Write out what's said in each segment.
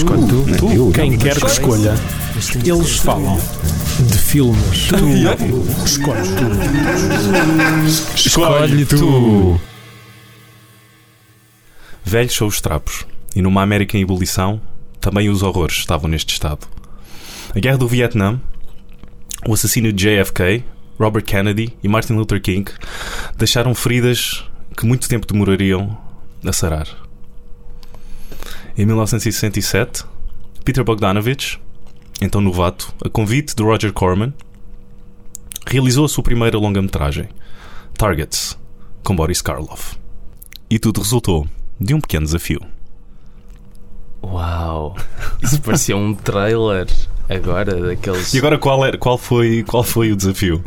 Escolhe tu. Tu, Eu, quem quer que escolha, eles falam de filmes. Tu escolhe tu. Escolhe tu. Velhos são os trapos, e numa América em ebulição, também os horrores estavam neste estado. A guerra do Vietnã, o assassínio de JFK, Robert Kennedy e Martin Luther King deixaram feridas que muito tempo demorariam a sarar. Em 1967, Peter Bogdanovich, então novato, a convite de Roger Corman, realizou a sua primeira longa-metragem, Targets, com Boris Karloff. E tudo resultou de um pequeno desafio. Uau. Isso parecia um trailer agora daqueles. E agora qual, era, qual, foi, qual foi o desafio?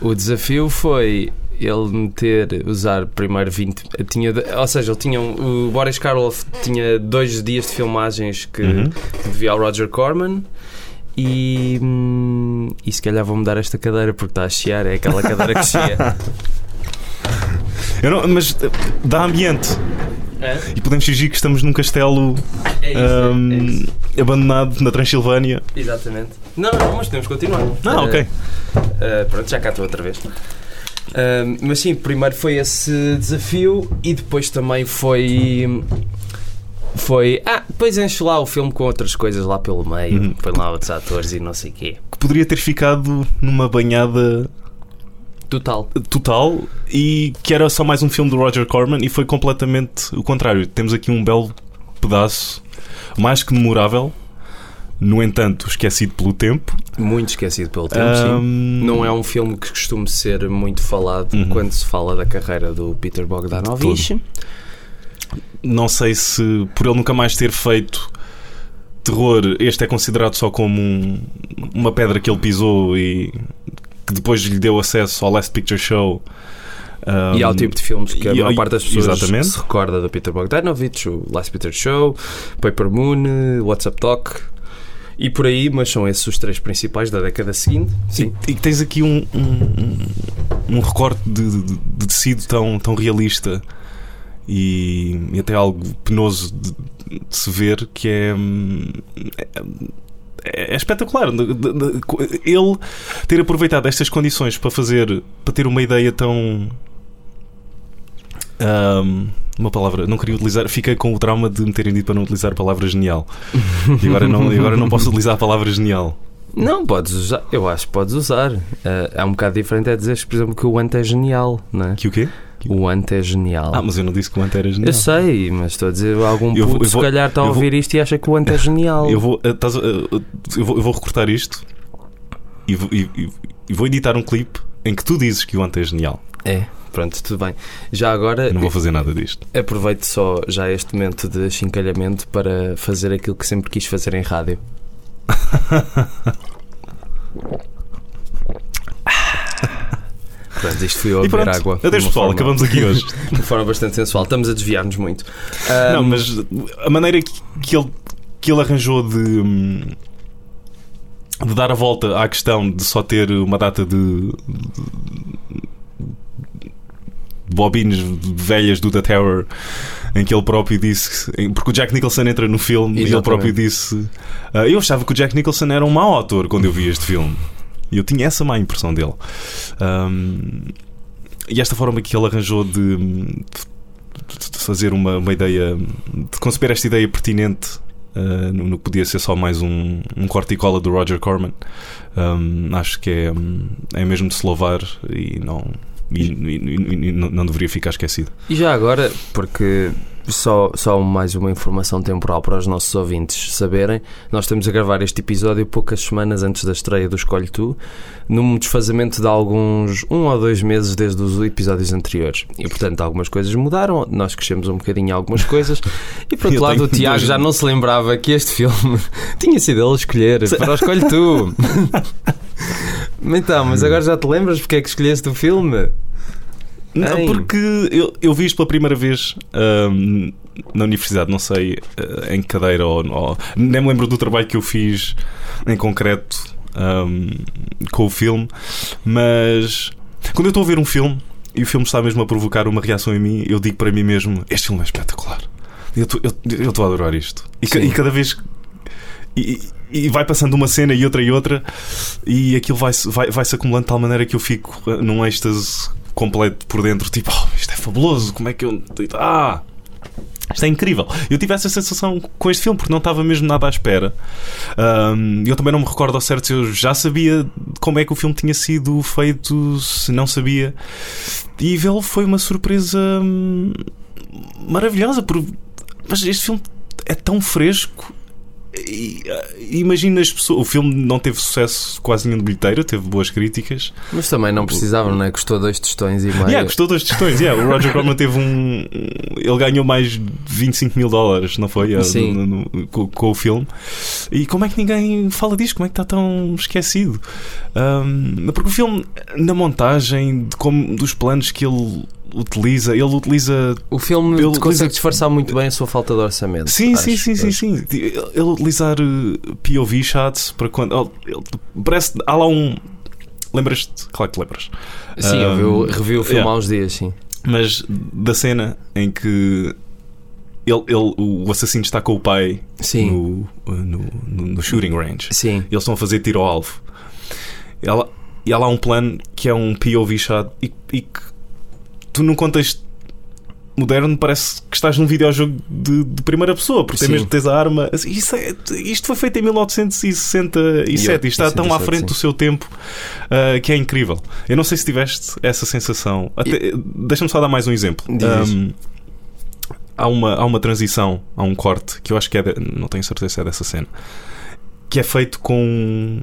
O desafio foi ele meter, usar primeiro 20. Tinha, ou seja, ele tinha, um- o Boris Karloff tinha dois dias de filmagens que Uhum. devia ao Roger Corman. E, hum, e se calhar vou mudar esta cadeira porque está a chiar, é aquela cadeira que chia. Não- mas eh, dá ambiente. E podemos fingir que estamos num castelo É isso, é- ahm, é isso. abandonado na Transilvânia. Exatamente. Não, não, mas podemos continuar. Ah, ok. Uh, pronto, já cá estou outra vez. Uh, mas sim, primeiro foi esse desafio e depois também foi. Foi. Ah, depois enche lá o filme com outras coisas lá pelo meio. Uhum. Põe lá outros atores e não sei o quê. Que poderia ter ficado numa banhada Total. total e que era só mais um filme do Roger Corman e foi completamente o contrário. Temos aqui um belo pedaço, mais que memorável, no entanto, esquecido pelo tempo. Muito esquecido pelo tempo, sim. Ahm, Não é um filme que costume ser muito falado Uhum. quando se fala da carreira do Peter Bogdanovich. Não sei se por ele nunca mais ter feito terror, este é considerado só como um- uma pedra que ele pisou e que depois lhe deu acesso ao Last Picture Show. E ao Um, tipo de filmes que a maior parte das pessoas exatamente. se recorda do Peter Bogdanovich, o Last Peter Show, Paper Moon, WhatsApp Talk e por aí, mas são esses os três principais da década seguinte. Sim. E, e tens aqui um, um, um- recorte de, de- de tecido tão, tão realista e, e até algo penoso de, de se ver que é. é, é espetacular. Ele ter aproveitado estas condições para fazer, para ter uma ideia tão. Hum, uma palavra, não queria utilizar, fiquei com o trauma de me terem dito para não utilizar a palavra genial. E agora não, agora não posso utilizar a palavra genial. Não, podes usar, eu acho que podes usar. Ah, é um bocado diferente é dizer, por exemplo, que o Ant é genial, não é? Que o quê? O Ant é genial. Ah, mas eu não disse que o Ant era genial. eu sei, mas estou a dizer, algum Eu puto eu vou- se calhar está a eu vou- ouvir isto e acha que o Ant é genial. Eu vou, eh, estás a- eh, eu vou, eu vou recortar isto e vou, e- e- e vou editar um clipe em que tu dizes que o Ant é genial. É, pronto, tudo bem. Já agora, Eu não vou fazer nada disto. Aproveito só já este momento de achincalhamento para fazer aquilo que sempre quis fazer em rádio. Pronto, isto fui eu a beber água. adeus pessoal, forma- acabamos aqui hoje. De forma bastante sensual. Estamos a desviar-nos muito. não, Ahm, mas a maneira que, que ele, que ele arranjou de, de dar a volta à questão de só ter uma data de, de bobines velhas do The Tower em que ele próprio disse porque o Jack Nicholson entra no filme e ele Exatamente. próprio disse "Ah, eu achava que o Jack Nicholson era um mau ator quando eu vi este filme e eu tinha essa má impressão dele Ahm, e esta forma que ele arranjou de, de fazer uma, uma ideia de conceber esta ideia pertinente ah, no, que podia ser só mais um, um corte e cola do Roger Corman Ahm, acho que é, é mesmo de se louvar e não e, e- e- não deveria ficar esquecido E já agora, porque só, só mais uma informação temporal para os nossos ouvintes saberem, nós estamos a gravar este episódio poucas semanas antes da estreia do Escolhe Tu, num desfazamento de alguns um ou dois meses desde os episódios anteriores. E portanto algumas coisas mudaram, nós crescemos um bocadinho em algumas coisas, e por outro Eu lado o Tiago dois- já não se lembrava que este filme tinha sido ele a escolher para o Escolhe Tu. então, mas agora já te lembras porque é que escolheste o filme? Não, Ei. porque eu, eu vi isto pela primeira vez ahm, na universidade, não sei ah, em que cadeira ou, ou- nem me lembro do trabalho que eu fiz em concreto ahm, com o filme, mas quando eu estou a ver um filme e o filme está mesmo a provocar uma reação em mim, eu digo para mim mesmo: Este filme é espetacular. Eu estou- Eu eu estou a adorar isto. E, ca- e cada vez e, e vai passando uma cena e outra e outra, e aquilo vai-se vai, vai -se acumulando de tal maneira que eu fico eh, num êxtase completo por dentro, tipo, oh, isto é fabuloso, como é que eu. Ah! Isto é incrível. Eu tive essa sensação com este filme porque não estava mesmo nada à espera. Um, eu também não me recordo ao certo se eu já sabia como é que o filme tinha sido feito, se não sabia. E vê-lo foi uma surpresa hum, maravilhosa. Por... Mas este filme é tão fresco imagina as pessoas. O filme não teve sucesso quase nenhum de bilheteiro, teve boas críticas. Mas também não precisavam, não é? Custou dois tostões e meio. Yeah, custou dois tostões. Yeah. O Roger Corman teve um. Ele ganhou mais de 25 mil dólares, não foi? Sim. No, no, com, com, o filme. E como é que ninguém fala disto? Como é que está tão esquecido? Um, porque o filme, na montagem, de como, dos planos que ele utiliza, ele utiliza. O filme ele consegue utiliza... disfarçar muito bem a sua falta de orçamento. Sim, acho, sim, sim, sim, sim. Ele utilizar uh, POV shots para quando. Ele, parece. Há lá um. Lembras-te? Claro que lembras. Sim, um, eu revi o filme yeah. há uns dias, sim. Mas da cena em que ele, ele, o assassino está com o pai Sim. No, no, no, no shooting range. Sim. Eles estão a fazer tiro ao alvo. Ela, e há lá um plano que é um POV shot e, e que tu num contexto moderno parece que estás num videojogo de, de primeira pessoa, porque mesmo tens a arma. Isto, é, isto foi feito em 1967 e está tão à frente sim. do seu tempo uh, que é incrível. Eu não sei se tiveste essa sensação. E... Deixa-me só dar mais um exemplo. Um, há, uma, há uma transição, há um corte que eu acho que é. De, não tenho certeza se é dessa cena. Que é feito com.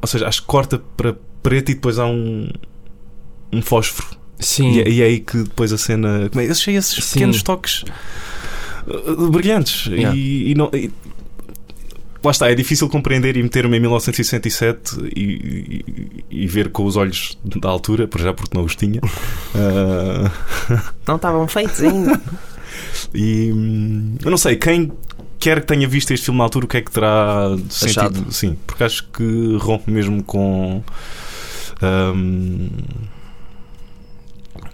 Ou seja, acho que corta para preto e depois há um. um fósforo Sim. E, e é aí que depois a cena. Eu achei esses Sim. pequenos toques uh, brilhantes. Yeah. E, e, não, e, lá está, é difícil compreender e meter-me em 1967 e, e, e, ver com os olhos da altura, por já porque não os tinha. Uh... Não estavam feitos ainda. e eu não sei, quem quer que tenha visto este filme na altura, o que é que terá sentido? Sim, porque acho que rompe mesmo com. Um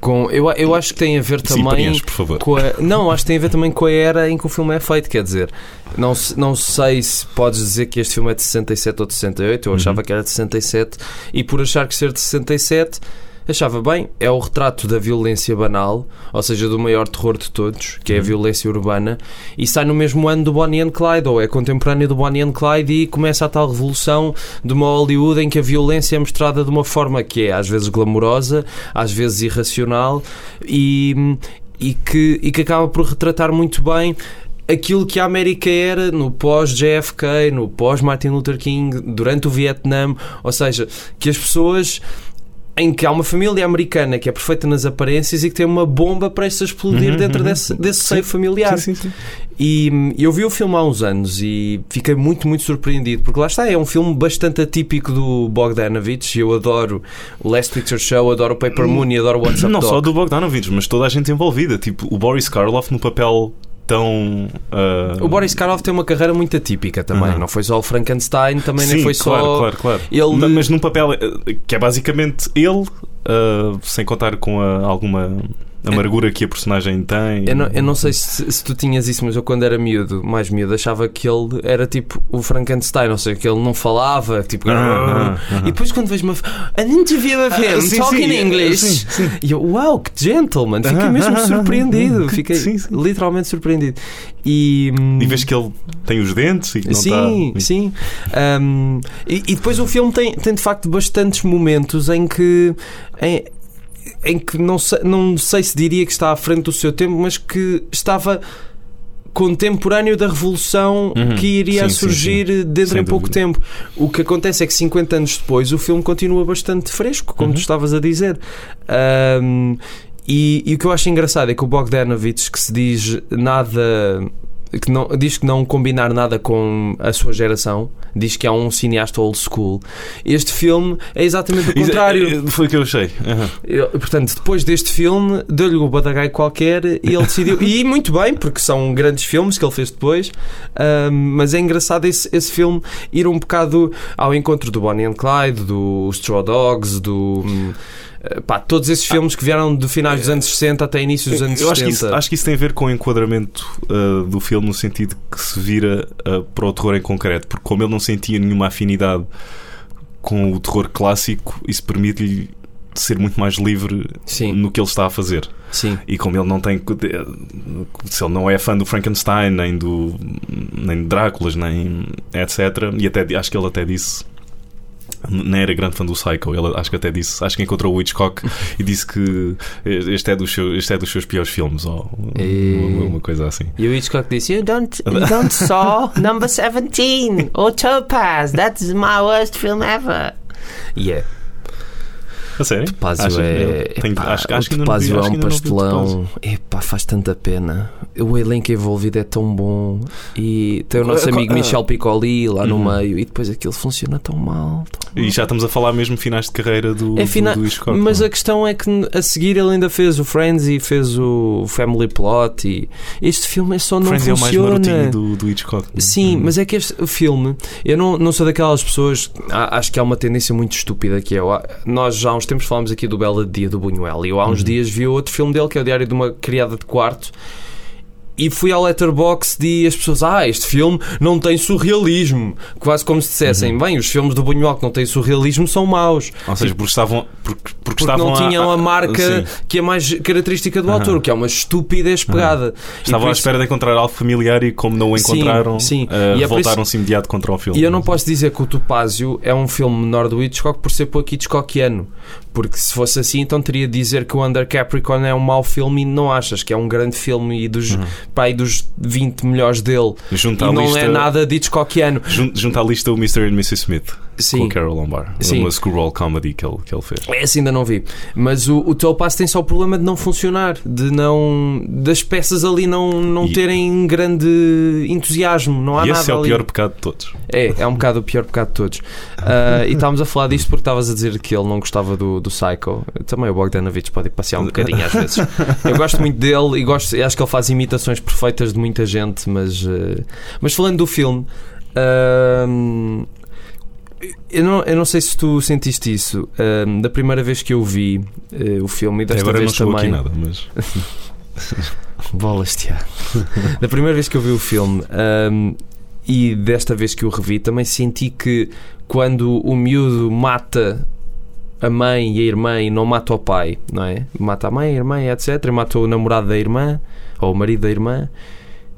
com, eu, eu acho que tem a ver também Sim, com a, não acho que tem a ver também com a era em que o filme é feito quer dizer não, não sei se podes dizer que este filme é de 67 ou de 68 eu uhum. achava que era de 67 e por achar que ser de 67 achava bem, é o retrato da violência banal, ou seja, do maior terror de todos, que é a uhum. violência urbana, e sai no mesmo ano do Bonnie and Clyde, ou é contemporâneo do Bonnie and Clyde, e começa a tal revolução de uma Hollywood em que a violência é mostrada de uma forma que é às vezes glamourosa, às vezes irracional, e, e, que, e que acaba por retratar muito bem aquilo que a América era no pós-JFK, no pós-Martin Luther King, durante o Vietnã, ou seja, que as pessoas em que há uma família americana que é perfeita nas aparências e que tem uma bomba para a explodir uhum, dentro uhum. desse, desse seio familiar. Sim, sim, sim. E eu vi o filme há uns anos e fiquei muito, muito surpreendido, porque lá está, é um filme bastante atípico do Bogdanovich. Eu adoro o Last Picture Show, adoro o Paper Moon e adoro o What's Up Não só do Bogdanovich, mas toda a gente envolvida. Tipo, o Boris Karloff no papel tão. Uh... O Boris Karloff tem uma carreira muito atípica também. Uhum. Não foi só o Frankenstein, também Sim, nem foi claro, só. Claro, claro. Ele... Mas num papel eh, que é basicamente ele, uh, sem contar com a, alguma amargura que a personagem tem. Eu não, eu não sei se, se, tu tinhas isso, mas eu quando era miúdo, mais miúdo, achava que ele era tipo o Frankenstein, ou seja, que ele não falava, tipo. Uh -huh, uh -huh. E depois quando vejo uma. An interview of him uh, talking sim, English. Sim, sim. E eu, uau, wow, que gentleman! Fiquei mesmo surpreendido. Fiquei literalmente surpreendido. E, e vês que ele tem os dentes e não Sim, tá... sim. Um, e, e, depois o filme tem, tem de facto bastantes momentos em que. Em, em que não sei, não sei se diria que está à frente do seu tempo, mas que estava contemporâneo da revolução uhum. que iria sim, surgir sim, sim. dentro Sem de pouco dúvida. tempo. O que acontece é que 50 anos depois o filme continua bastante fresco, como uhum. tu estavas a dizer. Um, e, e, o que eu acho engraçado é que o Bogdanovich, que se diz nada que não, diz que não combinar nada com a sua geração, diz que é um cineasta old school. Este filme é exatamente o contrário. Foi o que eu achei. Uhum. Portanto, depois deste filme, deu-lhe o badagai qualquer e ele decidiu. e muito bem, porque são grandes filmes que ele fez depois, mas é engraçado esse, esse filme ir um bocado ao encontro do Bonnie and Clyde, do Straw Dogs, do. eh, pá, todos esses filmes que vieram do finais dos anos 60 até início dos anos Eu acho 70. que, isso, acho que isso tem a ver com o enquadramento uh, do filme no sentido que se vira uh, para o terror em concreto, porque como ele não sentia nenhuma afinidade com o terror clássico, isso permite-lhe ser muito mais livre Sim, no que ele está a fazer. sim. E como ele não tem. Se ele não é fã do Frankenstein, nem do. nem de Dráculas, nem etc. E até acho que ele até disse. Nem era grande fã do Psycho, ele acho que até disse, acho que encontrou o Hitchcock e disse que este é dos seus, este é dos seus piores filmes, ou E- uma, uma coisa assim. E o Hitchcock disse: You don't, you don't saw number 17 or Topaz. That's my worst film ever. Yeah. A sério? Topázio Acho- é. tenho- epá, acho, acho que ainda não vi- é um pastelão. Epá, faz tanta pena. O elenco envolvido é tão bom. E tem o nosso Qual- amigo ah. Michel Piccoli lá no Uhum. meio. E depois aquilo funciona tão mal. tão mal. E já estamos a falar mesmo finais de carreira do, É do- fina- do Hitchcock. Mas não a questão é que a seguir ele ainda fez o Friends e fez o Family Plot. E este filme é só não Friends é o mais funciona. marotinho do, do Hitchcock. é? Sim, Hum. mas é que este filme, eu não, não sou daquelas pessoas, acho que há uma tendência muito estúpida que é, nós já há uns tempos falámos aqui do Bela Dia do Buñuel e eu há uns Uhum. dias vi outro filme dele que é o Diário de uma Criada de Quarto e fui ao Letterboxd e as pessoas, ah, este filme não tem surrealismo. Quase como se dissessem, Uhum. bem, os filmes do Buñuel que não têm surrealismo são maus. Ou seja, porque estavam. Porque, porque, Porque estavam não tinham a, marca sim. que é mais característica do Aham. autor, que é uma estupidez pegada. E Estavam à isso- espera de encontrar algo familiar e como não o Sim, encontraram, sim. eh, E é por voltaram-se imediato contra o filme. E eu não posso dizer que o Topázio é um filme menor do Hitchcock por ser pouco Hitchcockiano. Porque se fosse assim, então teria de dizer que o Under Capricorn é um mau filme e não achas que é um grande filme e dos, E dos 20 melhores dele. Junta e não lista, é nada de Hitchcockiano. jun- Junta à lista o Mr. and Mrs. Smith com Sim, o Carol Lombard. Sim. Uma screwball comedy que ele, que ele fez. esse ainda não vi. Mas o, o Topaz tem só o problema de não funcionar, de não. das peças ali não, não E- terem grande entusiasmo. Não há e nada esse é o ali. pior pecado de todos. É, é um bocado o pior pecado de todos. Ah, e estávamos a falar disto porque estavas a dizer que ele não gostava do, do Psycho. Também o Bogdanovich pode ir passear um bocadinho às vezes. Eu gosto muito dele e gosto, acho que ele faz imitações perfeitas de muita gente, mas, ah, mas falando do filme. ah, eu não, eu não sei se tu sentiste isso ah, da primeira vez que eu vi ah, o filme e Até desta agora não vez chegou também. aqui nada, mas. Bolas, da primeira vez que eu vi o filme ahm, e desta vez que o revi, também senti que quando o miúdo mata a mãe e a irmã e não mata o pai, não é? Mata a mãe, a irmã, etc. Mata o namorado da irmã ou o marido da irmã.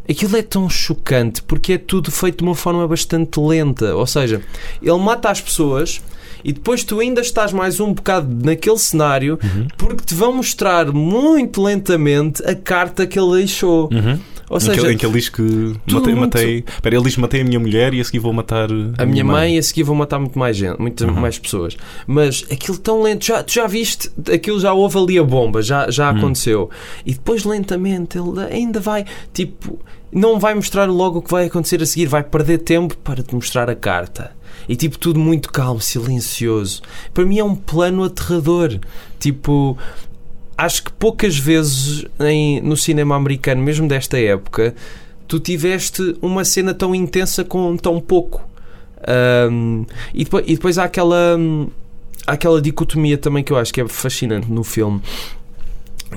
Aquilo é tão chocante porque é tudo feito de uma forma bastante lenta. Ou seja, ele mata as pessoas e depois tu ainda estás mais um bocado naquele cenário Uhum. porque te vão mostrar muito lentamente a carta que ele deixou. Uhum. Ou em, que, seja, em que ele diz que matei, muito- matei. Ele diz matei a minha mulher e a seguir vou matar a minha mãe e a seguir vão matar muito mais gente, muitas Uhum. mais pessoas. Mas aquilo tão lento, já, tu já viste, aquilo já houve ali a bomba, já, já Uhum. aconteceu. E depois lentamente ele ainda vai, tipo, não vai mostrar logo o que vai acontecer a seguir, vai perder tempo para te mostrar a carta. E tipo, tudo muito calmo, silencioso. Para mim é um plano aterrador. Tipo, acho que poucas vezes em, no cinema americano, mesmo desta época, tu tiveste uma cena tão intensa com tão pouco. Ahm, e, depois, e depois há aquela, hum, há aquela dicotomia também que eu acho que é fascinante no filme,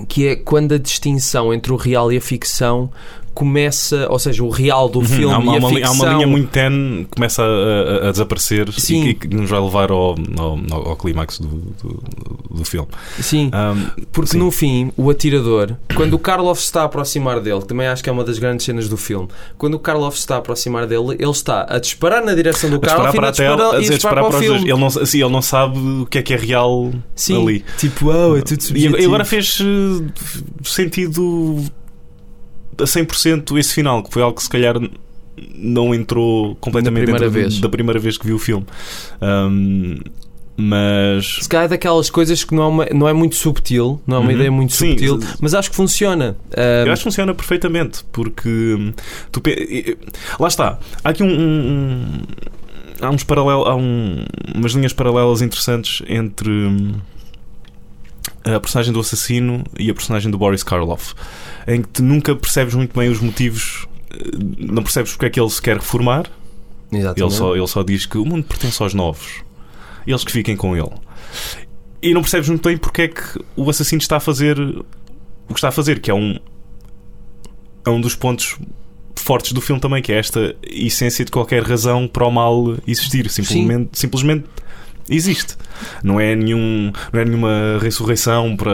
que é quando a distinção entre o real e a ficção começa, ou seja, o real do Uhum. filme há, uma, e a há uma li- há ficção. uma linha muito tenue que começa a, a- a desaparecer Sim. e que, que nos vai levar ao, ao, ao- clímax do, do, do filme. Sim, Ahm, porque sim. no fim, o atirador, quando o Karloff se está a aproximar dele, que também acho que é uma das grandes cenas do filme, quando o Karloff se está a aproximar dele, ele está a disparar na direção do Karloff e para a disparar, a e a dizer, disparar disparar para o para dois. filme. Ele não, assim, ele não sabe o que é que é real Sim, ali. tipo, oh, é tudo E, subjetivo. e agora fez eh, sentido a 100% esse final, que foi algo que se calhar não entrou completamente Da primeira vez. da primeira vez que vi o filme. Ahm, mas Se calhar é daquelas coisas que não é, uma- não é muito subtil, não é uma Uhum. ideia muito Sim, subtil, mas acho que funciona. Ah, Eu acho que funciona perfeitamente, porque hum, tu lá está. Há aqui um, um- um- há uns paralelos, há um- umas linhas paralelas interessantes entre hum, a personagem do assassino e a personagem do Boris Karloff, em que tu nunca percebes muito bem os motivos, eh, não percebes porque é que ele se quer reformar. Ele exatamente. só, ele só diz que o mundo pertence aos novos, eles que fiquem com ele. e não percebes muito bem porque é que o assassino está a fazer o que está a fazer, que é um é um dos pontos fortes do filme também, que é esta essência de qualquer razão para o mal existir. Simplesmente, simplesmente existe. Não é, nenhum, não é nenhuma ressurreição para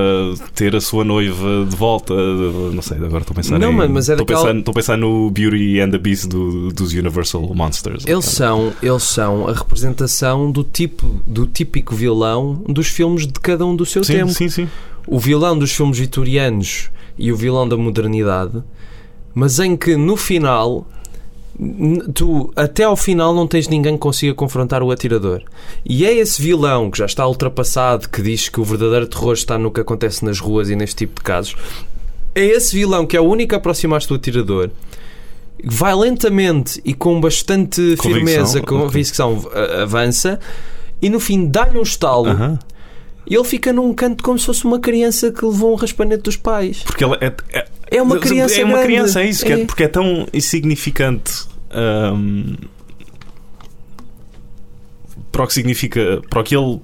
ter a sua noiva de volta. Não sei, agora estou a pensar Não, em, mas é estou, daquela- a pensar, estou a pensar no Beauty and the Beast do- dos Universal Monsters. Eles são, eles são a representação do tipo do típico vilão dos filmes de cada um do seu sim, tempo. sim, sim. O vilão dos filmes vitorianos e o vilão da modernidade, mas em que no final tu até ao final não tens ninguém que consiga confrontar o atirador. E é esse vilão que já está ultrapassado, que diz que o verdadeiro terror está no que acontece nas ruas e neste tipo de casos. É esse vilão que é o único a aproximar-se do atirador. Vai lentamente e com bastante Convicção, firmeza, ok. convicção, a- avança e no fim dá-lhe um estalo Aham. e ele fica num canto como se fosse uma criança que levou um raspanete dos pais. Porque ela é, é, É uma criança É uma grande. criança, é isso, é- É. porque é tão insignificante hum, para o que significa, para o que ele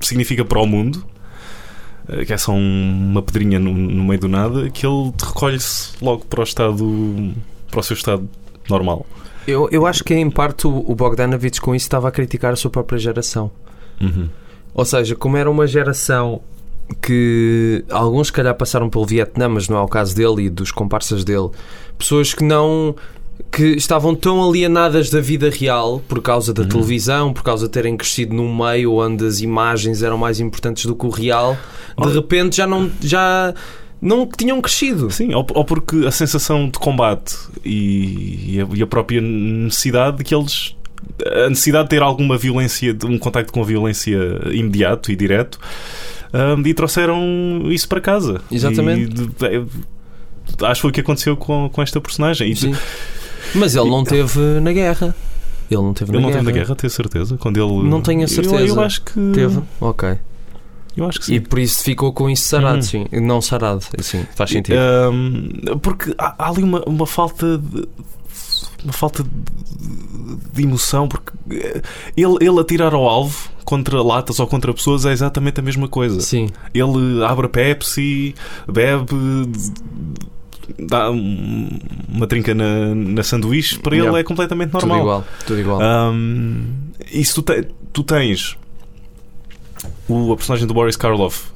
significa para o mundo, eh, que é só um- uma pedrinha no, no meio do nada, que ele recolhe-se logo para o estado, para o seu estado normal. Eu, eu acho que em parte o, o Bogdanovich com isso estava a criticar a sua própria geração. Uhum. Ou seja, como era uma geração que alguns se calhar passaram pelo Vietnã, mas não é o caso dele e dos comparsas dele, pessoas que não que estavam tão alienadas da vida real por causa da televisão, por causa de terem crescido num meio onde as imagens eram mais importantes do que o real, de repente já não já não tinham crescido. Sim, ou, ou porque a sensação de combate e, e a, e a própria necessidade de que eles. A necessidade de ter alguma violência, de um contacto com a violência imediato e direto, hum, e trouxeram isso para casa. Exatamente. E é, acho que foi o que aconteceu com, com esta personagem. E Sim. Mas ele não teve na guerra. Ele não teve ele na não guerra. teve na guerra, tenho certeza. Quando ele... Não tenho a Eu- certeza. Eu, acho que. Teve? Ok. Eu acho que sim. E por isso ficou com isso sarado, Uhum. sim. Não sarado, sim. Faz sentido. Um, porque há, há ali uma, uma falta de uma falta de, de emoção porque eh, ele, ele atirar ao alvo contra latas ou contra pessoas é exatamente a mesma coisa Sim. ele abre a Pepsi bebe dá um- uma trinca na, na sanduíche para ele Yeah. é completamente Tudo normal igual. Tudo igual. um, e se tu, te- tu tens o, a personagem do Boris Karloff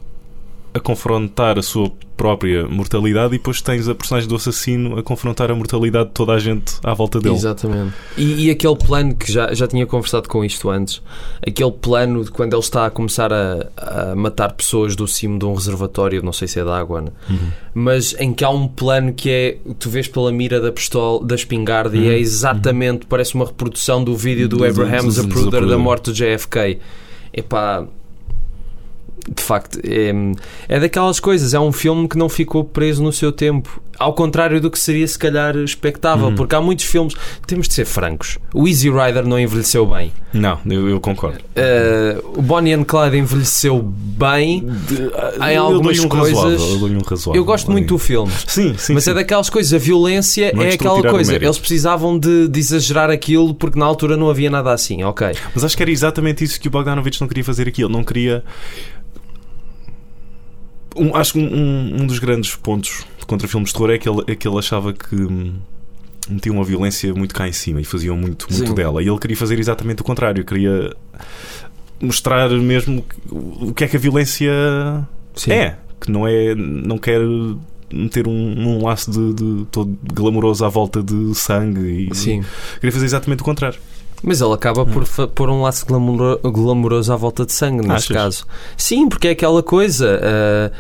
a confrontar a sua própria mortalidade e depois tens a personagem do assassino a confrontar a mortalidade de toda a gente à volta dele. Exatamente. E, e aquele plano que já, já tinha conversado com isto antes, aquele plano de quando ele está a começar a, a matar pessoas do cimo de um reservatório, não sei se é de água, né? mas em que há um plano que é tu vês pela mira da pistola, da espingarda e é exatamente, parece uma reprodução do vídeo do Do- Abraham do- do- Zapruder da morte do JFK. Epá. De facto, é, é daquelas coisas. É um filme que não ficou preso no seu tempo. Ao contrário do que seria, se calhar, expectável. Uhum. Porque há muitos filmes. Temos de ser francos. O Easy Rider não envelheceu bem. Não, eu, eu concordo. Uh, o Bonnie and Clyde envelheceu bem. Há Eu algumas dou-lhe um coisas- razoável, eu um razoável. Eu gosto muito do filme. Sim, sim. mas sim. é daquelas coisas, a violência Não é a aquela coisa. Eles precisavam de, de exagerar aquilo porque na altura não havia nada assim, ok. Mas acho que era exatamente isso que o Bogdanovich não queria fazer aqui. Ele não queria. Um- acho que um, um- dos grandes pontos contra filmes de terror é que ele, é que ele achava que hum, metiam uma violência muito cá em cima e faziam muito, muito Sim. dela. E ele queria fazer exatamente o contrário. Queria mostrar mesmo o que é que a violência Sim. é. Que não é. Não quer meter um, um laço de, de todo glamouroso à volta de sangue e Sim. queria fazer exatamente o contrário. Mas ele acaba por pôr um laço glamouro- glamouroso à volta de sangue, neste Achas? caso. Sim, porque é aquela coisa. ah,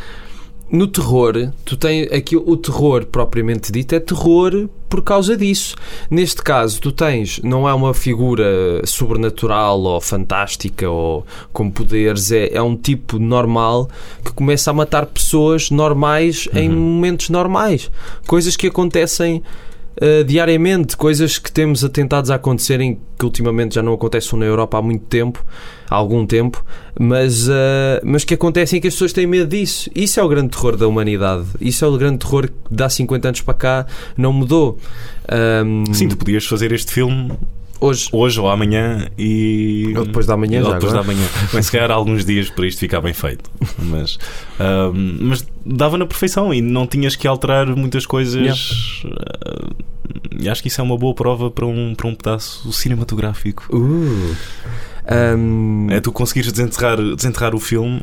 no terror, tu tens aqui o terror propriamente dito é terror por causa disso. Neste caso, tu tens, não é uma figura sobrenatural ou fantástica ou com poderes, é, é um tipo normal que começa a matar pessoas normais em momentos normais. Coisas que acontecem uh, diariamente, coisas que temos atentados a acontecerem que ultimamente já não acontecem na Europa há muito tempo, há algum tempo, mas, uh, mas que acontecem que as pessoas têm medo disso. Isso é o grande terror da humanidade. Isso é o grande terror que de há 50 anos para cá não mudou. Um, Sim, tu podias fazer este filme Hoje. hoje ou amanhã e. Ou depois da manhã, ou já depois da agora. manhã. Bem, se calhar alguns dias para isto ficar bem feito. Mas, mas dava na perfeição e não tinhas que alterar muitas coisas. Ah, e acho que isso é uma boa prova para um, para um pedaço cinematográfico. Uh. Ahm, É tu conseguires desenterrar, desenterrar o filme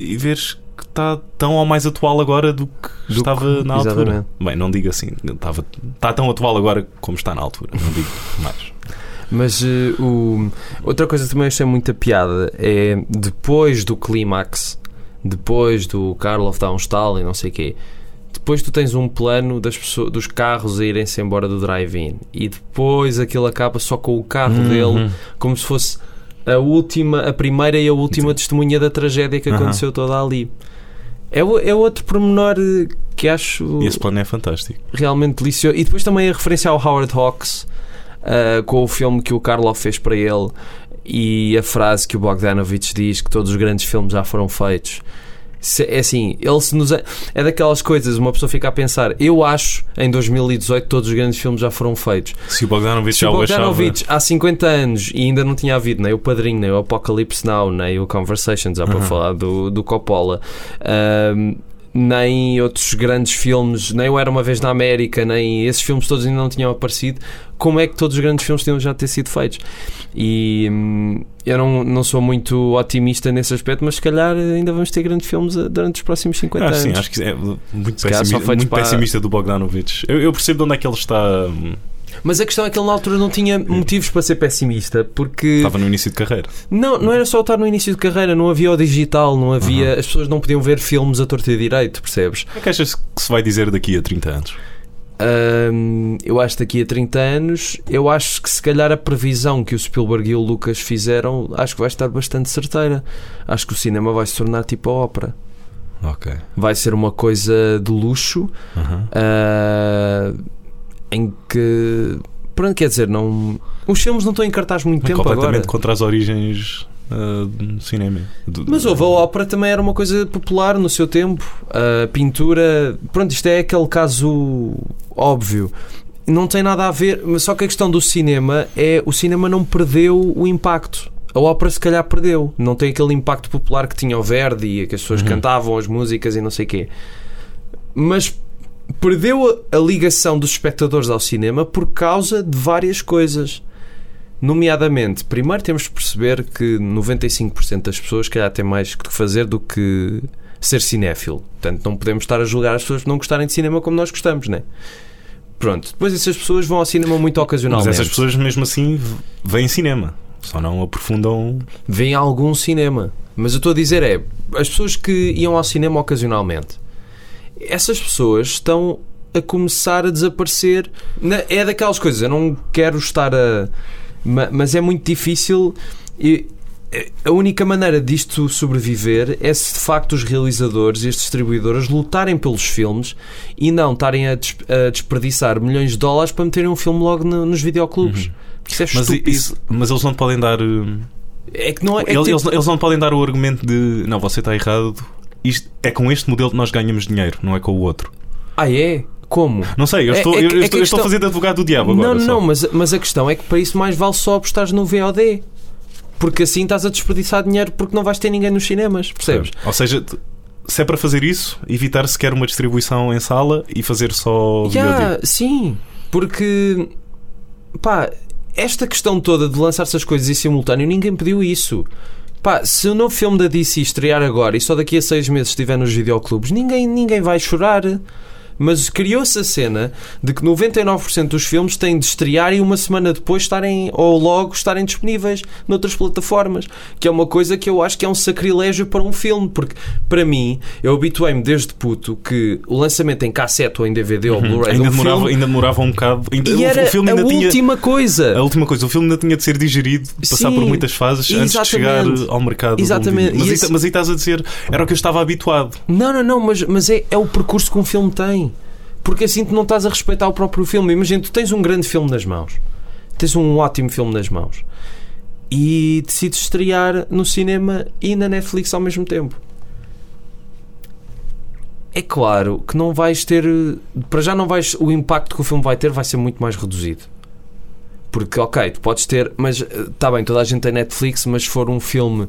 e veres que está tão ou mais atual agora do que Do estava que- na altura. exatamente. Bem, não digo assim, estava, está tão atual agora como está na altura. Não digo mais. Mas eh, o... outra coisa que também achei muita piada é depois do clímax, depois do Karloff um estalo e não sei o quê, depois tu tens um plano das pessoas, dos carros a irem-se embora do drive-in e depois aquilo acaba só com o carro Uhum. dele como se fosse a última, a primeira e a última testemunha da tragédia que Uhum. aconteceu toda ali. É, é outro pormenor eh, que acho esse plano é fantástico. realmente delicioso. E depois também a referência ao Howard Hawks uh, com o filme que o Karloff fez para ele e a frase que o Bogdanovich diz que todos os grandes filmes já foram feitos. Se- É assim, ele se nos. É daquelas coisas, uma pessoa fica a pensar. Eu acho, em 2018, todos os grandes filmes já foram feitos. Se o Bogdanovich Se já o o achava. Bogdanovich há 50 anos e ainda não tinha havido nem o Padrinho, nem o Apocalypse Now, nem o Conversations, já para Uhum. falar do, do Coppola, ahm, nem outros grandes filmes, nem o Era Uma Vez na América, nem esses filmes todos ainda não tinham aparecido, como é que todos os grandes filmes tinham já ter sido feitos? E hum, eu não, não sou muito otimista nesse aspecto, mas se calhar ainda vamos ter grandes filmes eh, durante os próximos 50 Acho, anos. sim, acho que é muito, pessimista, muito para- pessimista do Bogdanovich. Eu, eu percebo de onde é que ele está. hum, Mas a questão é que ele na altura não tinha motivos para ser pessimista, porque Estava no início de carreira. Não, não era só estar no início de carreira, não havia o digital, não havia. As pessoas não podiam ver filmes a torta e direito, percebes? O que é que achas que se vai dizer daqui a 30 anos? Eu acho que daqui a 30 anos, eu acho que se calhar a previsão que o Spielberg e o Lucas fizeram, acho que vai estar bastante certeira. Acho que o cinema vai se tornar tipo a ópera. Ok. Vai ser uma coisa de luxo, Uhum. ah, em que. Pronto, quer dizer, não. Os filmes não estão em cartaz muito tempo completamente agora. contra as origens ah, do cinema. Do- Mas houve a ópera também era uma coisa popular no seu tempo. A pintura. Pronto, isto é aquele caso óbvio. Não tem nada a ver. Mas só que a questão do cinema é o cinema não perdeu o impacto. A ópera se calhar perdeu. Não tem aquele impacto popular que tinha o Verdi e que as pessoas Uhum. cantavam as músicas e não sei o quê. Mas perdeu a, ligação dos espectadores ao cinema por causa de várias coisas. Nomeadamente, primeiro temos de perceber que 95% das pessoas, calhar, têm mais que fazer do que ser cinéfilo. Portanto, não podemos estar a julgar as pessoas por não gostarem de cinema como nós gostamos, né? Pronto, depois essas pessoas vão ao cinema muito Mas ocasionalmente. essas pessoas, mesmo assim, v- veem cinema. Só não aprofundam. Vêm algum cinema. Mas eu estou a dizer é, as pessoas que iam ao cinema ocasionalmente, essas pessoas estão a começar a desaparecer. Na- É daquelas coisas, eu não quero estar a. ma- Mas é muito difícil. e- a única maneira disto sobreviver é se de facto os realizadores e as distribuidoras lutarem pelos filmes e não estarem a, des- a desperdiçar milhões de dólares para meterem um filme logo no- nos videoclubes. Isso é Mas, isso- mas eles não podem dar. uh, é que não é. é que eles, tipo- eles- eles não podem dar o argumento de não, você está errado. Isto, é com este modelo que nós ganhamos dinheiro, não é com o outro. Ah, é? Como? Não sei, eu É- estou, é eu, é eu a estou, eu estou questão- a fazer de advogado do diabo agora. não, só. não, mas, mas a questão é que para isso mais vale só apostar no VOD. Porque assim estás a desperdiçar dinheiro porque não vais ter ninguém nos cinemas, percebes? Ou seja, se é para fazer isso, evitar sequer uma distribuição em sala e fazer só Já, VOD. sim, porque pá, esta questão toda de lançar essas coisas em simultâneo, ninguém pediu isso. Pá, se o novo filme da DC estrear agora e só daqui a seis meses estiver nos videoclubes, ninguém, ninguém vai chorar. Mas criou-se a cena de que 99% dos filmes têm de estrear e uma semana depois estarem, ou logo estarem disponíveis noutras plataformas. Que é uma coisa que eu acho que é um sacrilégio para um filme. Porque, para mim, eu habituei-me desde puto que o lançamento em cassete ou em DVD ou Blu-ray de Ainda um demorava, filme ainda demorava um bocado. Ainda, e o- era o filme a ainda tinha. última coisa. A última coisa, o filme ainda tinha de ser digerido, passar Sim, por muitas fases antes de chegar ao mercado. do Exatamente. Mas, E aí, esse- mas aí estás a dizer, era o que eu estava habituado. Não, não, não, mas, mas é, é o percurso que um filme tem. Porque assim tu não estás a respeitar o próprio filme. Imagina, tu tens um grande filme nas mãos, tens um ótimo filme nas mãos e decides estrear no cinema e na Netflix ao mesmo tempo. É claro que não vais ter. Para já não vais. O impacto que o filme vai ter vai ser muito mais reduzido. Porque, ok, tu podes ter, mas está bem, toda a gente tem Netflix, mas se for um filme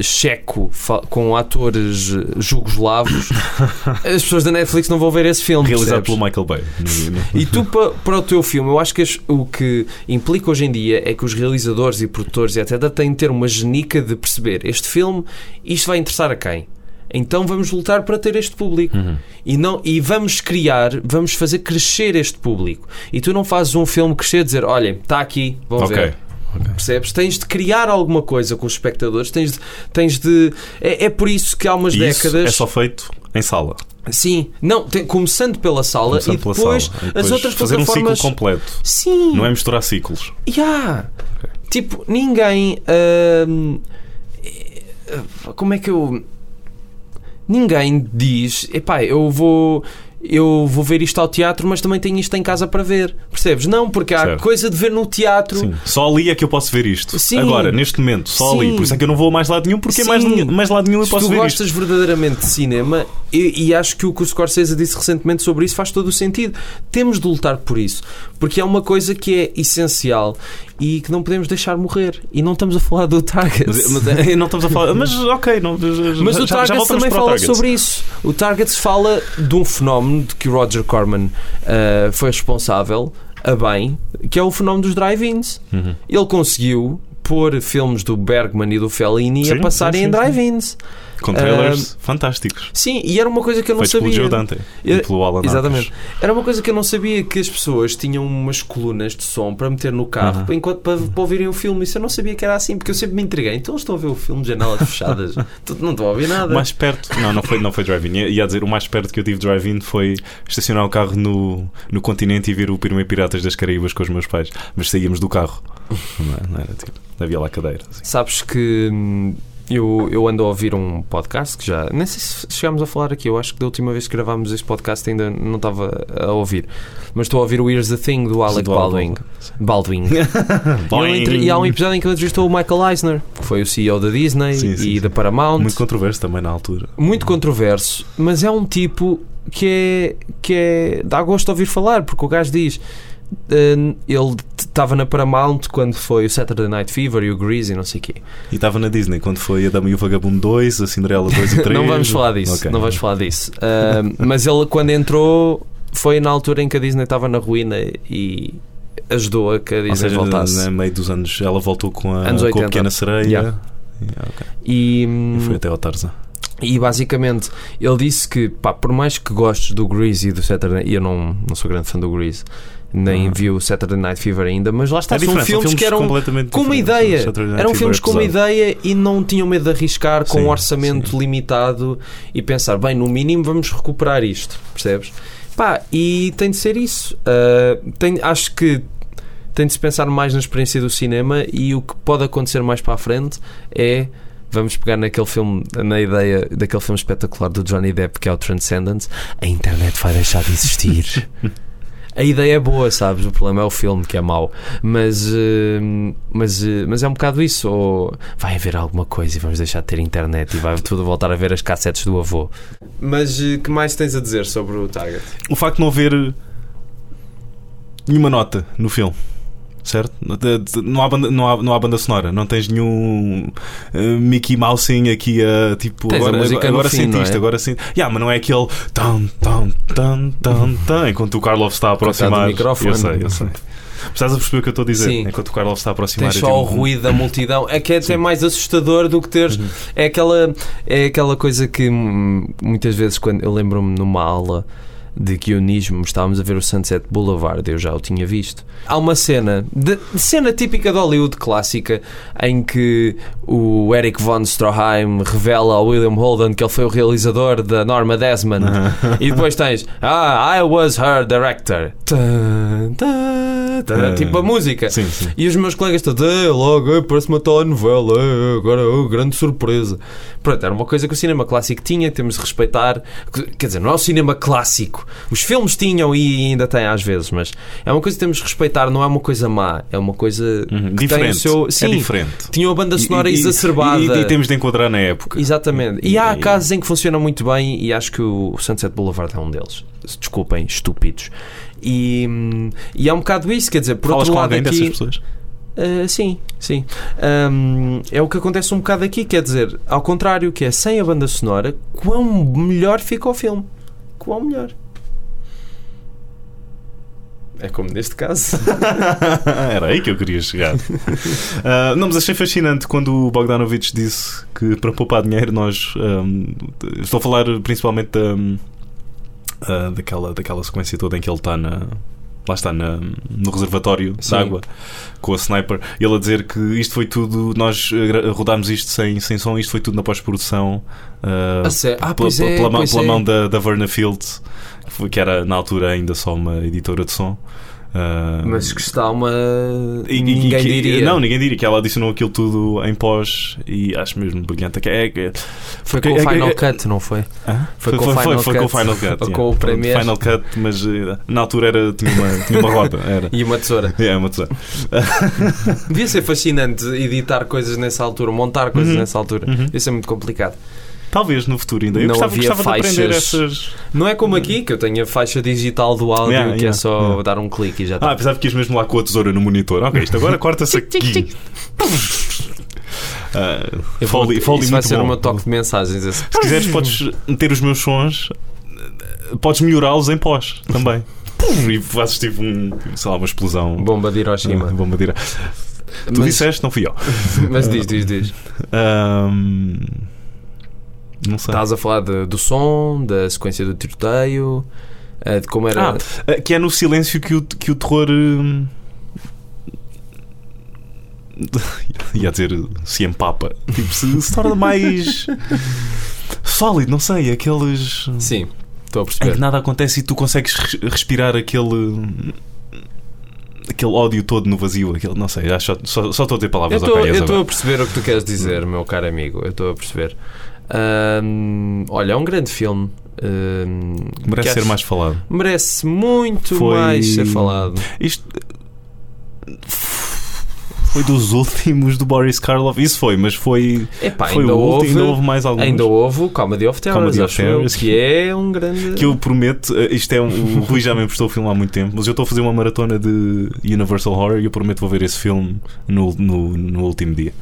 checo com atores eh, jugoslavos, as pessoas da Netflix não vão ver esse filme. Realizado percebes? pelo Michael Bay. E tu, pa- para o teu filme, eu acho que as- o que implica hoje em dia é que os realizadores e produtores e etc. têm de ter uma genica de perceber este filme, isto vai interessar a quem? Então vamos lutar para ter este público. Uhum. E, não, e vamos criar, vamos fazer crescer este público. E tu não fazes um filme crescer e dizer: olhem, está aqui, vão Ok. ver. Percebes? Tens de criar alguma coisa com os espectadores, tens de. Tens de é, é por isso que há umas E isso décadas. é só feito em sala. Sim, não, tem- começando pela sala Começando e pela depois, sala. E as depois outras fazer um plataformas. ciclo completo. Sim, Não é misturar ciclos. Yeah. Tipo, ninguém. eh, como é que eu. Ninguém diz, epá, eu vou. Eu vou ver isto ao teatro, mas também tenho isto em casa para ver. Percebes? Não, porque há Certo. coisa de ver no teatro. Sim. Só ali é que eu posso ver isto. Sim. Agora, neste momento, só Sim. ali. Por isso é que eu não vou a mais lado nenhum, porque Sim. mais, mais lado nenhum eu Se posso tu ver gostas isto. verdadeiramente de cinema, e, e acho que o que o Scorsese disse recentemente sobre isso faz todo o sentido. Temos de lutar por isso, porque é uma coisa que é essencial e que não podemos deixar morrer. E não estamos a falar do Target. Mas, mas, não estamos a falar. Mas ok, não, Mas já, o Target também fala sobre isso. O Target fala de um fenómeno de que o Roger Corman ah, foi responsável a bem, que é o fenómeno dos drive-ins. Uhum. Ele conseguiu pôr filmes do Bergman e do Fellini Sim, a passarem sim, em sim, sim. drive-ins. Com trailers fantásticos. Sim, e era uma coisa que eu não Feitos pelo sabia. Joe Dante Eu- e pelo Alan Exatamente. Arkus. Era uma coisa que eu não sabia que as pessoas tinham umas colunas de som para meter no carro Uhum. para, enquanto, para, para ouvirem o filme. Isso eu não sabia que era assim, porque eu sempre me entreguei. Então eles estão a ver o filme de janelas fechadas. Não estão a ouvir nada. O mais perto, não, não foi, não foi drive-in. Ia- dizer, o mais perto que eu tive de drive-in foi estacionar o carro no, no continente e ver o primeiro Piratas das Caraíbas com os meus pais. Mas saíamos do carro. Não, é- não era tipo, havia lá cadeira. assim. Sabes que hum, eu, eu ando a ouvir um podcast que já. Nem sei se chegámos a falar aqui. Eu acho que da última vez que gravámos este podcast ainda não estava a ouvir. Mas estou a ouvir o Here's the Thing do Alec Alec Baldwin. Baldwin. E, entre- e há um episódio em que ele entrevistou o Michael Eisner, que foi o CEO da Disney Sim, sim, e sim. da Paramount. Muito controverso também na altura. muito controverso, mas é um tipo que é, que é dá gosto de ouvir falar, porque o gajo diz ele estava na Paramount quando foi o Saturday Night Fever e o Grease e não sei o quê. E estava na Disney quando foi a Dama e o Vagabundo 2, a Cinderela 2 e 3. não vamos falar disso, Ok. não vamos falar disso. Ah, mas ele quando entrou foi na altura em que a Disney estava na ruína e ajudou a que a Ou Disney seja, voltasse. no meio dos anos, ela voltou com a, com a 80. Pequena Sereia. Yeah. E, ok. E, E foi até ao Tarzan. E basicamente ele disse que, pá, por mais que gostes do Grease e do Saturday e eu não, não sou grande fã do Grease, nem Ah. vi o Saturday Night Fever ainda, mas lá está, É são diferente, são filmes que eram completamente com uma ideia. Eram filmes é com uma ideia e não tinham medo de arriscar com Sim, um orçamento sim. limitado e pensar, bem, no mínimo vamos recuperar isto, percebes? Pá, e tem de ser isso. Ah, tem, acho que tem de se pensar mais na experiência do cinema e o que pode acontecer mais para a frente é vamos pegar naquele filme, na ideia daquele filme espetacular do Johnny Depp que é o Transcendence, a internet vai deixar de existir. A ideia é boa, sabes? O problema é o filme que é mau. Mas, eh, mas, eh, mas é um bocado isso. Ou vai haver alguma coisa e vamos deixar de ter internet e vai tudo voltar a ver as cassetes do avô. Mas o que mais tens a dizer sobre o Target? O facto de não haver nenhuma nota no filme. Certo? Não há, banda, não, há, não há banda sonora, não tens nenhum eh, Mickey Mousing aqui a tipo. Tens a agora música agora no fim, sentiste, é? agora senti. Yeah, mas não é aquele tan, tan, tan, tan, tan, enquanto o Carlos está a aproximar. microfone. Eu sei, eu sei. Estás a perceber o que eu estou a dizer? Sim. Enquanto o Carlos está a aproximar. Tens só o digo, ruído da multidão. É que é até mais assustador do que teres. Uhum. É, aquela, é aquela coisa que hum, muitas vezes, quando eu lembro-me numa aula de guionismo, estávamos a ver o Sunset Boulevard, eu já o tinha visto. Há uma cena, de, cena típica de Hollywood clássica, em que o Eric von Stroheim revela ao William Holden que ele foi o realizador da Norma Desmond. E depois tens Ah, I was her director. Ah. tipo a música. Sim, sim. E os meus colegas todos, "Eh, logo, eh, parece uma telenovela, eh, agora, oh, grande surpresa. Pronto, era uma coisa que o cinema clássico tinha, temos de respeitar. Quer dizer, não é o cinema clássico. Os filmes tinham e ainda têm às vezes, mas é uma coisa que temos de respeitar, não é uma coisa má, é uma coisa Uhum. que tem Diferente. o seu. É Sim, diferente. tinha uma banda sonora e- exacerbada. E, e temos de enquadrar na época. Exatamente. E há E- casos em que funciona muito bem e acho que o Sunset Boulevard é um deles. Desculpem, estúpidos. E, hum, e é um bocado isso, quer dizer, por Falas outro lado alguém aqui. pessoas? Uh, sim, sim. Um, é o que acontece um bocado aqui, quer dizer, ao contrário, que é sem a banda sonora, quão melhor fica o filme. Quão melhor. É como neste caso. Era aí que eu queria chegar. Ah, não, mas achei fascinante quando o Bogdanovich disse que para poupar dinheiro nós. ahm, estou a falar principalmente da, ah, daquela, daquela sequência toda em que ele está na. Lá está na- no reservatório Sim. de água com a sniper. Ele a dizer que isto foi tudo. Nós rodámos isto sem, sem som, isto foi tudo na pós-produção. ah, A sé- ah, pela, é, pela pela é. mão da, da Verna Fields, que, foi- que era na altura ainda só uma editora de som. Ah, Mas que está uma. e- Ninguém que- diria. Não, ninguém diria que ela adicionou aquilo tudo em pós e acho mesmo brilhante. É, é, Foi porque- com o é- Final é- Cut, não foi? Foi foi, com o foi, Final foi com o Cut. Final Cut. Com o Premiere. Final Cut, mas eh, na altura era, tinha, uma, tinha uma roda. Era. E uma tesoura. É, uma tesoura. Devia ser fascinante editar coisas nessa altura, montar coisas Uhum. nessa altura. Uhum. Devia ser muito complicado. Talvez no futuro ainda. Eu Não gostava, havia gostava de aprender faixas. essas. Não é como aqui, que eu tenho a faixa digital do áudio, Yeah, que é yeah, só yeah. dar um clique e já está. Ah, pensava que ias mesmo lá com a tesoura no monitor. Ok, isto agora corta-se aqui. Ah, Eu vou- Foley, Foley isso vai ser bom. meu toque de mensagens. Esse. Se quiseres, podes meter os meus sons, podes melhorá-los em pós também. E fazes tipo um, sei lá, uma explosão. Bomba de Hiroshima. Ah, bomba de ira- Tu Mas- disseste, não fui eu. Mas diz, diz, diz. Ahm, não sei. Estás a falar de- do som, da sequência do tiroteio, eh, de como era. Ah, ah, que é no silêncio que o, que o terror. hum, ia dizer se empapa. Tipo, se, se torna mais sólido, não sei. Aqueles. Sim, estou a em que perceber. nada acontece e tu consegues res- respirar aquele. aquele ódio todo no vazio. Aquele, não sei, acho, só, só estou a Eu palavras eu estou a perceber o que tu queres dizer, meu caro amigo. Eu estou a perceber. Olha, é um grande filme. Ahm, Merece ser acho- mais falado. Merece muito Foi- mais ser falado. Isto. Foi dos últimos do Boris Karloff. Isso foi, mas foi. Epá, foi ainda, o houve, último, ainda houve mais alguns. ainda houve o Comedy of Terrors, Comedy of Terrors. que é um grande. Que eu prometo, eh, isto é um, o Rui já me emprestou o filme há muito tempo, mas eu estou a fazer uma maratona de Universal Horror e eu prometo vou ver esse filme no, no, no último dia.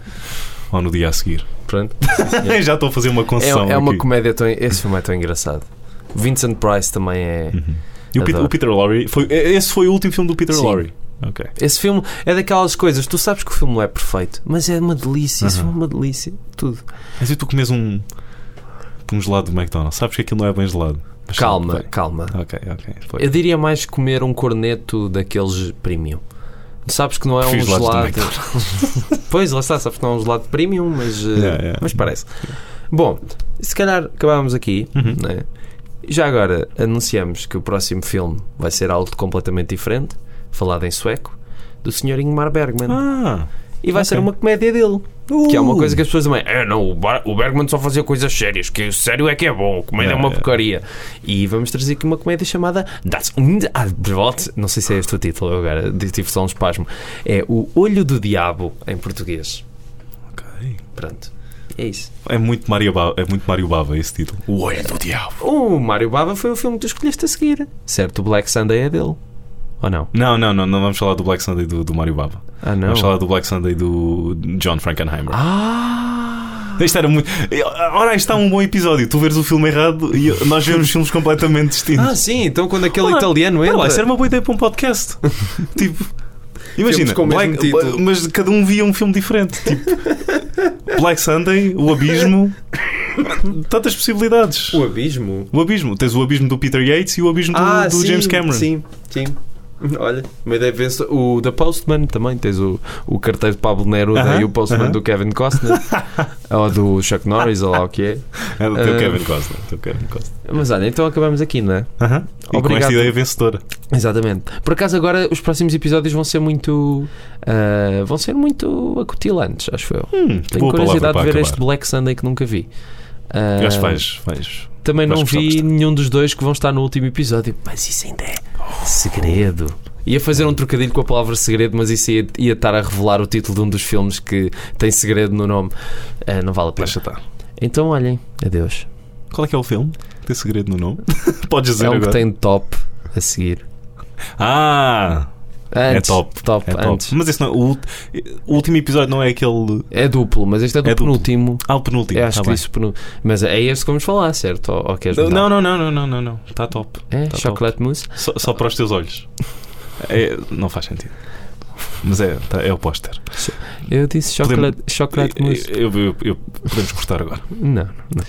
Ou no dia a seguir. Pronto. já estou a fazer uma É, concessão. é uma aqui. comédia tão. Esse filme é tão engraçado. Vincent Price também é. Uhum. E o, Peter- o Peter Lorre, foi, esse foi o último filme do Peter Sim. Lorre. Esse filme é daquelas coisas, tu sabes que o filme não é perfeito, mas é uma delícia. Esse Aham. filme é uma delícia. Tudo. Mas e tu comes um, um gelado do McDonald's? Sabes que aquilo não é bem gelado. Mas Calma, calma. Eu diria mais comer um corneto daqueles premium. Sabes que não é um Prefiro do gelado. pois, lá está, sabes que não é um gelado premium, mas, eh, Yeah, yeah. mas parece. Bom, se calhar acabámos aqui, Uhum. né? Já agora anunciamos que o próximo filme vai ser algo completamente diferente, falado em sueco, do Sr. Ingmar Bergman. Ah, e vai ok. ser uma comédia dele. Que é uma Uh. coisa que as pessoas também. É, não, o, Bergman só fazia coisas sérias, que o sério é que é bom, comédia é Yeah, uma porcaria. E vamos trazer aqui uma comédia chamada Das Unabot. Não sei se é este o título agora, tive só um espasmo. É O Olho do Diabo em português. ok. Pronto. É isso. É muito Mario Bava, é muito Mario Bava esse título. O olho do diabo. O Mário Bava foi o filme que tu escolheste a seguir. Certo, o Black Sunday é dele. Ou não? Não, não, não, não vamos falar do Black Sunday do, do Mario Bava. Ah, não. Vamos falar do Black Sunday do John Frankenheimer. Ah! Isto era muito. Ora, aí está um bom episódio. Tu vês o filme errado e nós vemos filmes completamente distintos. Ah, sim, então quando aquele Olá, italiano entra. lá, isso era uma boa ideia para um podcast. tipo, imagina, Black- mas cada um via um filme diferente. Tipo, Black Sunday, O Abismo. Tantas possibilidades. O Abismo. O Abismo. Tens o Abismo do Peter Yates e o Abismo do, Ah, do sim, James Cameron. Sim, sim. Olha, uma ideia pensa. O The Postman também tens o, o carteiro de Pablo Neruda Aham, e o Postman aham. do Kevin Costner ou do Chuck Norris, ou lá o que é. É do teu Ah. Kevin Costner. teu Kevin Costner. Mas olha, então acabamos aqui, não é? Aham. E com esta ideia vencedora. Exatamente. Por acaso agora os próximos episódios vão ser muito. ah, vão ser muito acutilantes, acho eu. Hum, Tenho curiosidade de ver acabar. este Black Sunday que nunca vi. Ah, Eu Acho que vais, vais. Também não vi nenhum dos dois que vão estar no último episódio. Mas isso ainda é segredo. Ia fazer um trocadilho com a palavra segredo, mas isso ia, ia estar a revelar o título de um dos filmes que tem segredo no nome. Ah, não vale a pena. Deixa estar. Então olhem, adeus. Qual é que é o filme? Tem segredo no nome? Podes dizer é um agora. que tem top a seguir. Ah! Antes, é top. Top, É top. antes. Mas esse não, o, ult- o último episódio não é aquele. É duplo, mas este é do É duplo. penúltimo. Ah, o penúltimo. Eu acho tá que bem. disse penúltimo. Mas é este que vamos falar, certo? Ou, ou queres Não, não, não, não, não, não, não. Está top. É? tá chocolate mousse? Só, só para os teus olhos. É, não faz sentido. Mas é, tá- é o póster. Eu disse chocolate, chocolate mousse. Eu- eu- eu- eu- podemos cortar agora. Não, não.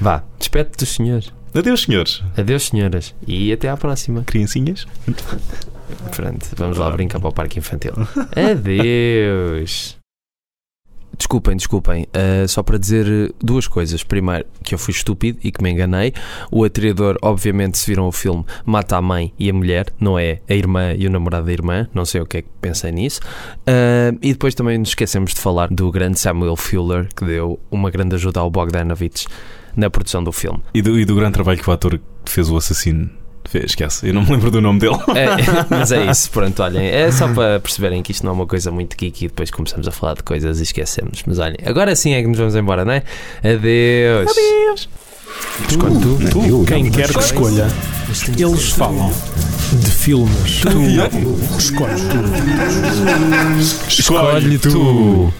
Vá, despede dos senhores. Adeus, senhores. Adeus, senhoras. E até à próxima. Criancinhas. Pronto, vamos lá brincar para o parque infantil. Adeus. Desculpem, desculpem. Uh, só para dizer duas coisas. Primeiro, que eu fui estúpido e que me enganei. O atirador, obviamente, se viram o filme, mata a mãe e a mulher, não é a irmã e o namorado da irmã. Não sei o que é que pensei nisso. Uh, e depois também nos esquecemos de falar do grande Samuel Fuller, que deu uma grande ajuda ao Bogdanovich na produção do filme. E do, e do grande trabalho que o ator fez o assassino fez. Esquece. Eu não me lembro do nome dele. É, mas é isso, pronto, olhem, é só para perceberem que isto não é uma coisa muito geek e depois começamos a falar de coisas e esquecemos. Mas olhem, agora sim é que nos vamos embora, não é? Adeus. Adeus. Escolhe tu, Tu, quem quer que escolha. Eles falam de filmes. Tu escolhe tu. Escolhe tu.